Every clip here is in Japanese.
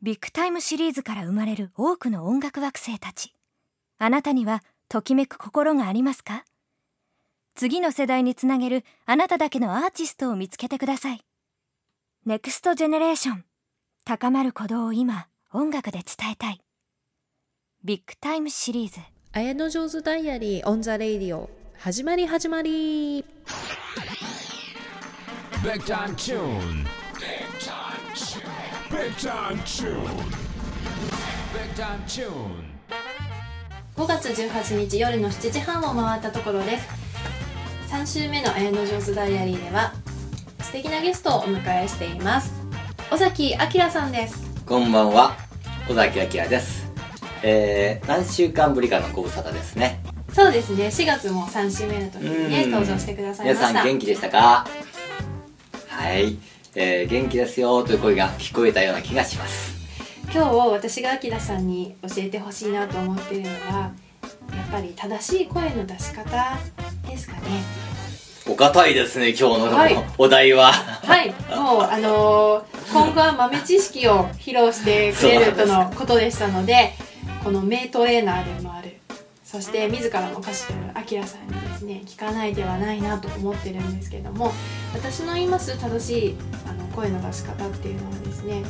Big Time Series から生まれる多くの音楽惑星たち。あなたにはときめく心がありますか？次の世代につなげるあなただけのアーティストを見つけてください。 Next Generation。高まる鼓動を今音楽で伝えたい。 Big Time Series。 Ayanojo's Diary on the Radio。始まり始まり。Big time tune. Big time tune. Big time tune. Big time tune. 5月18日夜の7時半を回ったところです3週目の綾野上手ダイアリーでは素敵なゲストをお迎えしています尾崎明さんですこんばんは、尾崎明です。えー、何週間ぶりかのご無沙汰ですね。そうですね4月も3週目の時にねうん登場してくださいま皆したさん元気でしたか？はい、えー、元気ですよという声が聞こえたような気がします。今日私が明さんに教えてほしいなと思っているのはやっぱり正しい声の出し方ですかねお堅いですね、今日の、はいお題は。はいもうあのー今後は豆知識を披露してくれるとのことでしたのでこの名トレーナーでもあるそして自らも歌手であるアキラさんにですね聞かないではないなと思ってるんですけども私の言います正しいあの声の出し方っていうのはですね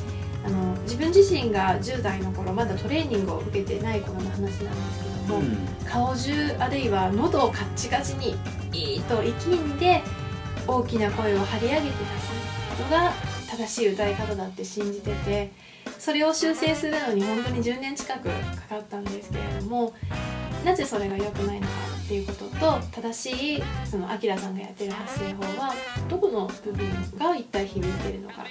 あの自分自身が10代の頃まだトレーニングを受けてない頃の話なんですけども、うん。顔中あるいは喉をカッチカチにいいと力んで大きな声を張り上げて出すのが正しい歌い方だって信じててそれを修正するのに本当に10年近くかかったんですけれどもなぜそれが良くないのかっていうことと正しいそのアキラさんがやってる発声法はどこの部分が一体響いてるのか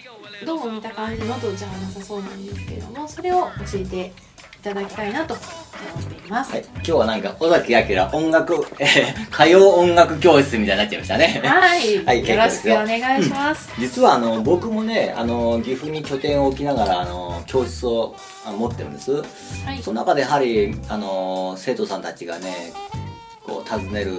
どうも見た感じ喉じゃなさそうなんですけれどもそれを教えていただきたいなと思っています。はい、今日はなんか、尾崎明音楽、えー、歌謡音楽教室みたいになっちゃいましたね。はい、はいよろしくお願いします。実はあの僕もねあの岐阜に拠点を置きながらあの教室を持ってるんです、はいその中でやはりあの生徒さんたちがねこう尋ねる、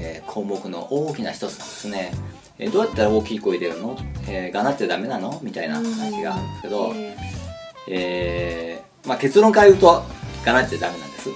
えー項目の大きな一つなんですね、えーどうやったら大きい声出るの、えー、がなってダメなの？みたいな話があるんですけど、ええーまあ、結論から言うとがなってダメなんです。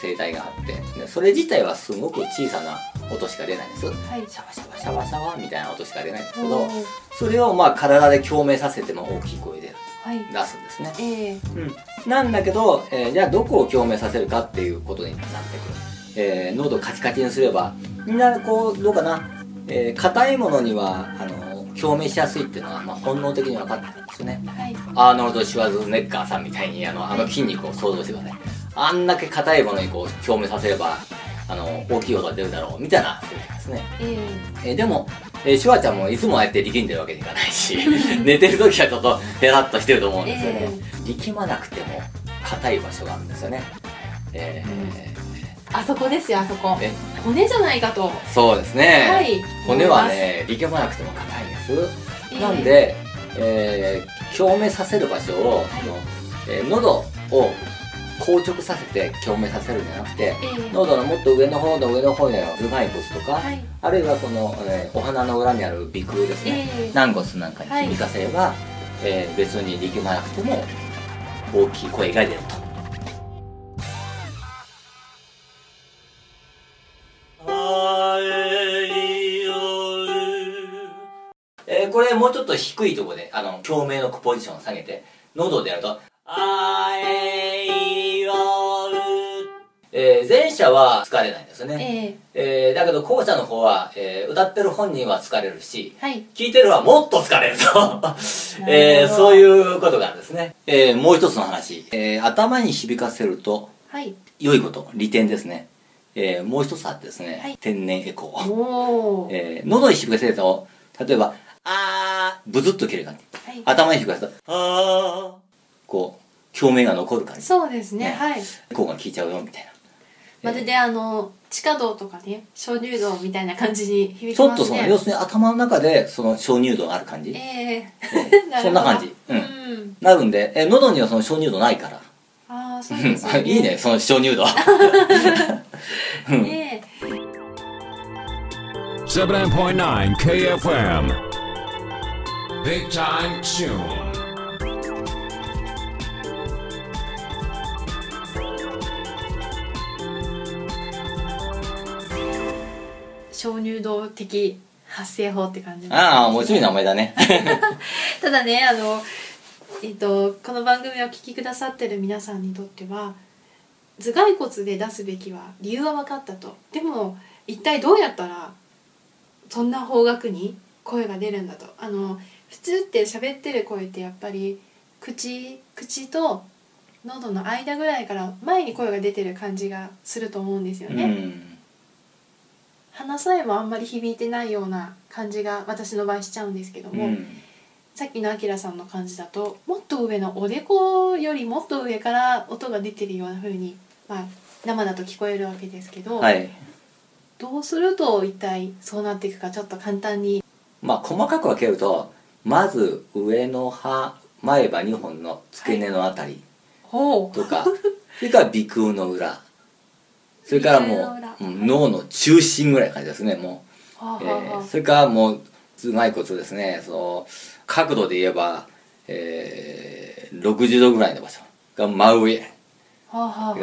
声帯があって。でそれ自体はすごく小さな音しか出ないんです。ーはい。シャワシャワシャワシャワみたいな音しか出ないんですけおどーそれをまあ体で共鳴させても大きい声ではい。出すんですね、えー、うん、なんだけど、えーじゃあどこを共鳴させるかっていうことになってくる、えー喉をカチカチにすればみんなこうどうかな？えー硬いものにはあの共鳴しやすいっていうのは、まあ、本能的に分かってるんですよね。はい。アーノルド・シュワズネッガーさんみたいにあのあの筋肉を想像してくださいあんだけ硬いものにこう共鳴させればあの大きい音が出るだろうみたいなセリフですね。えー、えーでも、えーシュワちゃんもいつもああやって力んでるわけにいかないし 寝てる時はちょっとヘラッとしてると思うんですよね、力まなくても硬い場所があるんですよね。えあそこですよ、あそこ。骨じゃないかと。そうですね、はい。骨はね力まなくても硬いんです、え。ーなんで、えー共鳴させる場所を、そのえー喉を硬直させて共鳴させるんじゃなくて、えー喉のもっと上の方の上の方にある頭蓋骨とか、はい。あるいはその、えーお鼻の裏にある鼻腔ですね、えー軟骨なんかに響かせれば、えー別に力まなくても大きい声が出ると。これもうちょっと低いところであの共鳴のポジションを下げて喉でやると「あえいおう」えー前者は疲れないんですよね、ええ。ーだけど後者の方は、えー歌ってる本人は疲れるしー、はい。聞いてるはもっと疲れると、えーそういうことがあるんですね、えーもう一つの話、えー頭に響かせるとはい。良いこと利点ですね、えーもう一つあってですね、はい。天然エコー、おー。えー喉に響かせると例えば「あー」ブズッと切れる感じ。はい。頭に響かせると「あー」こう表面が残る感じ。そうですね、ね。はい。エコーが効いちゃうよみたいな。まるであの、地下道とかね、鍾乳洞みたいな感じに響ちょっと。その要するに頭の中でその鍾乳洞がある感じ、ええー、るほど。そんな感じ。うん。うん。なるんで、え喉にはその鍾乳洞ないから。ああ、そうですよね。いいね。その鍾乳洞。うん。ね79.9 KFM. Big Time Tune. 鍾乳洞的発声法って感じああ面白い名前だね ただねあの、えっと、この番組をお聞きくださってる皆さんにとっては頭蓋骨で出すべきは理由は分かったとでも一体どうやったらそんな方角に声が出るんだと。あの普通って喋ってる声ってやっぱり口口と喉の間ぐらいから前に声が出てる感じがすると思うんですようね、ん。鼻さえもあんまり響いてないような感じが私の場合しちゃうんですけども、うん。さっきのあきらさんの感じだともっと上のおでこよりもっと上から音が出てるような風にまあ生だと聞こえるわけですけど、はい。どうすると一体そうなっていくかちょっと簡単にまあ細かく分けるとまず上の歯前歯2本の付け根のあたりほとか、それから鼻腔の裏。それからもう、うん脳の中心ぐらいの感じですねもう、はあえはあはーそれからもう頭蓋骨ですねその角度で言えば、えー60度ぐらいの場所が真上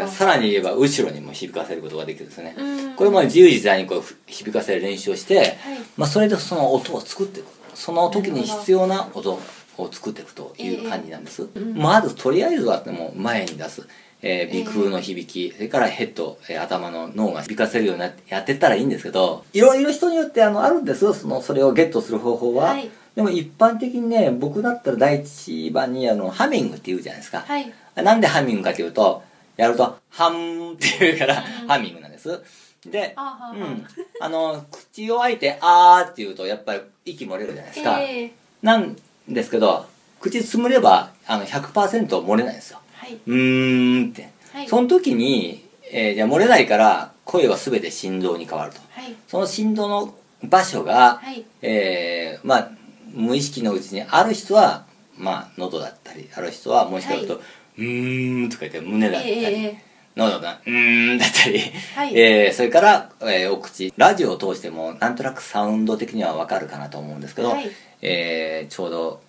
さらに言えば後ろにも響かせることができるんですね、うん。これも自由自在にこう響かせる練習をして、はい。まあ、それでその音を作っていく。その時に必要な音を作っていくという感じなんです、うん。まずとりあえずはもう前に出す、えー鼻腔の響き、それからヘッド、えー頭の脳が響かせるようになってやってったらいいんですけどいろいろ人によってあのあるんですそのそれをゲットする方法は、はい。でも一般的にね僕だったら第一番にあのハミングって言うじゃないですか、はい。なんでハミングかというと、やると、ハンって言うから、うんハミングなんです。で、うん。あの、口を開いて、あーって言うと、やっぱり息漏れるじゃないですか。ええなんですけど、口つむれば、あの、100%漏れないんですよ。はいうーんって。はいその時に、えーじゃあ漏れないから、声は全て振動に変わると。はいその振動の場所が、はいえーまあ無意識のうちにある人はまあ喉だったりある人はもしかすると、はうーんとか言って胸だったり、ええええ。喉がうーんだったり、はい。えーそれから、えーお口。ラジオを通してもなんとなくサウンド的にはわかるかなと思うんですけど、はい。えーちょうど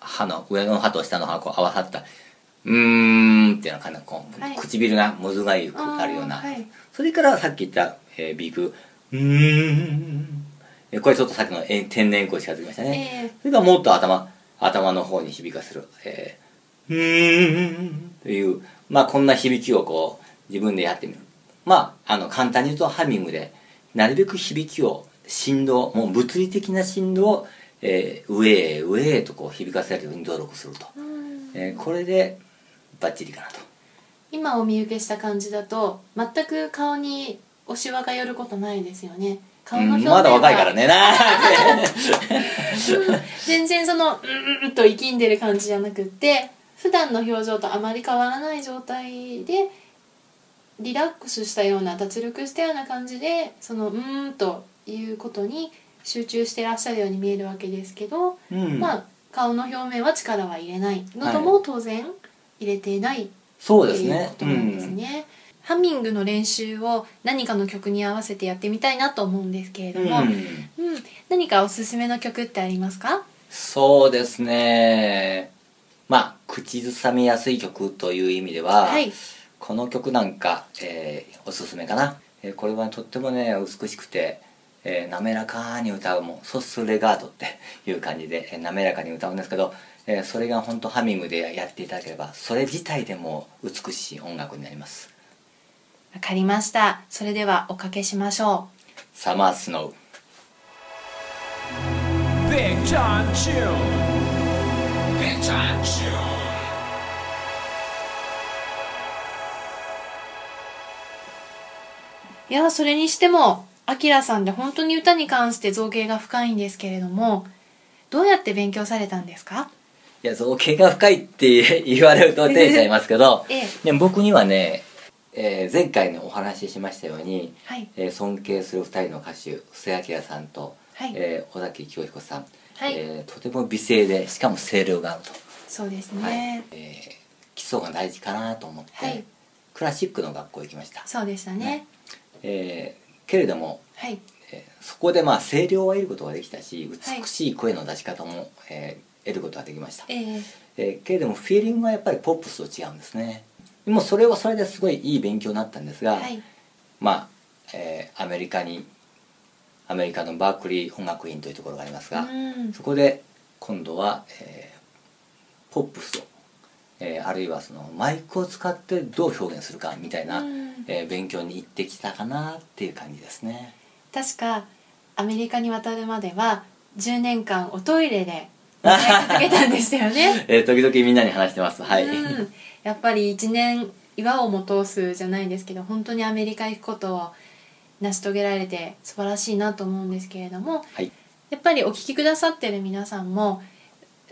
歯の上の歯と下の歯が合わさったうーんっていうようなこう、はい。唇がむずがゆくなるような、はい。それからさっき言った、えー、ビークうーん。えこれちょっとさっきのえ天然声近づきましたね、ええ。それからもっと頭頭の方に響かせる、えー、うー。んというまあこんな響きをこう自分でやってみる。まああの簡単に言うとハミングでなるべく響きを振動もう物理的な振動を、えー上へ上へとこう響かせるように努力すると、うん。えーこれでバッチリかなと。今お見受けした感じだと全く顔におしわが寄ることないですよね。顔のうん表面は、まだ若いからね。な うん。全然そのうんうんと生きんでる感じじゃなくって普段の表情とあまり変わらない状態でリラックスしたような脱力したような感じでそのうーんということに集中してらっしゃるように見えるわけですけど、うん。まあ顔の表面は力は入れない喉も当然入れていないっていうそうですね。ことなんですね。ハミングの練習を何かの曲に合わせてやってみたいなと思うんですけれども、うん。うん。何かおすすめの曲ってありますか？そうですねまあ口ずさみやすい曲という意味では、はい。この曲なんか、えーおすすめかな、えーこれはとってもね美しくて、えー滑らかに歌うもうソッスレガートっていう感じで、えー滑らかに歌うんですけど、えーそれが本当ハミングでやっていただければそれ自体でも美しい音楽になります。わかりました。それではおかけしましょサマースノー Big Time Tune. いやそれにしてもアキラさんで本当に歌に関して造形が深いんですけれどもどうやって勉強されたんですか？いや造形が深いって言われると照れちゃいますけど ええ。でも僕にはね、えー前回のお話ししましたように、はい。えー尊敬する2人の歌手布施明さんと、はい。えー尾崎清彦さん、はい。えーとても美声でしかも声量があると、そうですはい。ねえー基礎が大事かなと思って、はい。クラシックの学校行きました、そうでしたね。えーけれども、はい。えーそこでまあ声量を得ることができたしはい。美しい声の出し方も、えー得ることができました、ええ。えーけれどもフィーリングはやっぱりポップスと違うんですね。でもそれはそれですごいいい勉強になったんですが、はい。まあ、えーアメリカにアメリカのバークリー音楽院というところがありますが、うんそこで今度は、えーポップスを、えーあるいはそのマイクを使ってどう表現するかみたいな、うんえー勉強に行ってきたかなっていう感じですね。確かアメリカに渡るまでは10年間おトイレで続けたんでしたよね えー時々みんなに話してます。はい。うん、やっぱり1年岩をも通すじゃないですけど本当にアメリカ行くことを成し遂げられて素晴らしいなと思うんですけれどもはい。やっぱりお聞きくださってる皆さんも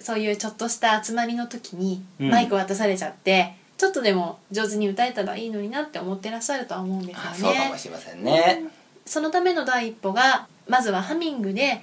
そういうちょっとした集まりの時にうんマイク渡されちゃって、ちょっとでも上手に歌えたらいいのになって思ってらっしゃるとは思うんですよね。あそうかもしれませんね。そのための第一歩がまずはハミングで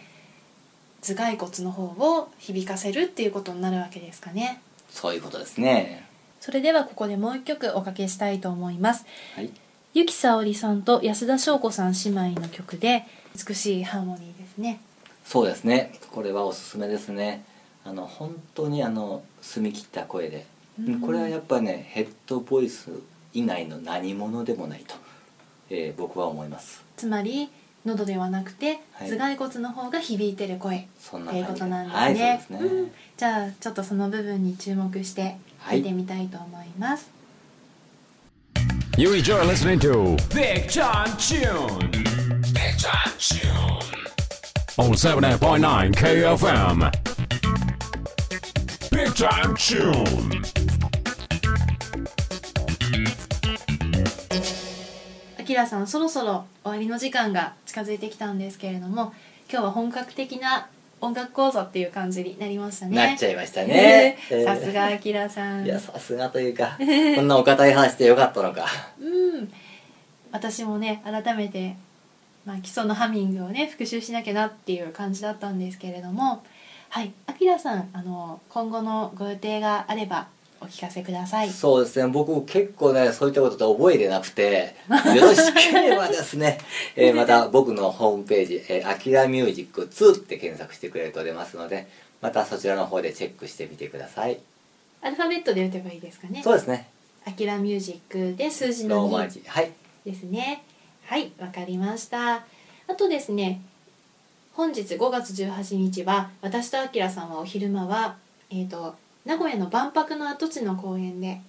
頭蓋骨の方を響かせるっていうことになるわけですかね。そういうことですね。それではここでもう一曲おかけしたいと思います。はい。ゆきさおりさんと安田翔子さん姉妹の曲で美しいハーモニーですね。そうですね。これはおすすめですね。あの本当にあの澄み切った声で、うんこれはやっぱねヘッドボイス以外の何者でもないと、えー僕は思います。つまり喉ではなくてはい頭蓋骨の方が響いてる声そんなっていうことなんですはい、ね。そうですね。うんじゃあちょっとその部分に注目してはい聞いてみたいと思います。You enjoy listening to Big John Tune. Big John Tune. On 78.9 KFM. Big Time Tune. あきらさんそろそろ終わりの時間が近づいてきたんですけれども今日は本格的な音楽講座っていう感じになりましたね。なっちゃいましたね。えーさすがあきらさん。いやさすがというか こんなお堅い話でよかったのか。うん、私もね改めて、まあ、基礎のハミングをね復習しなきゃなっていう感じだったんですけれどもはいあきらさんあの今後のご予定があればお聞かせください。そうですね。僕結構ねそういったことって覚えてなくてよろしければですね、えーまた僕のホームページ「えー、アキラミュージック2」って検索してくれると出ますのでまたそちらの方でチェックしてみてください。アルファベットで打てばいいですかね。そうですね。あきらミュージックで数字のローマ2字。はい。ですね。はいわかりました。あとですね本日5月18日は私とあきらさんはお昼間はえー、と名古屋の万博の跡地の公園で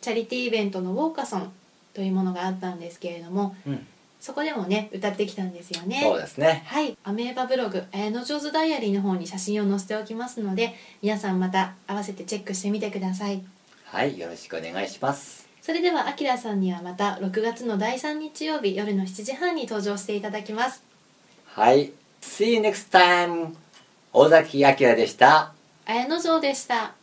チャリティーイベントのウォーカソンというものがあったんですけれどもうん。そこでもね歌ってきたんですよね。そうですね。はい。アメーバブログ「綾の上手ダイアリー」の方に写真を載せておきますので皆さんまた合わせてチェックしてみてください。はいよろしくお願いします。それではあきらさんにはまた6月の第3日曜日夜の7時半に登場していただきます。はい。See you next time 尾崎明でした。綾野城でした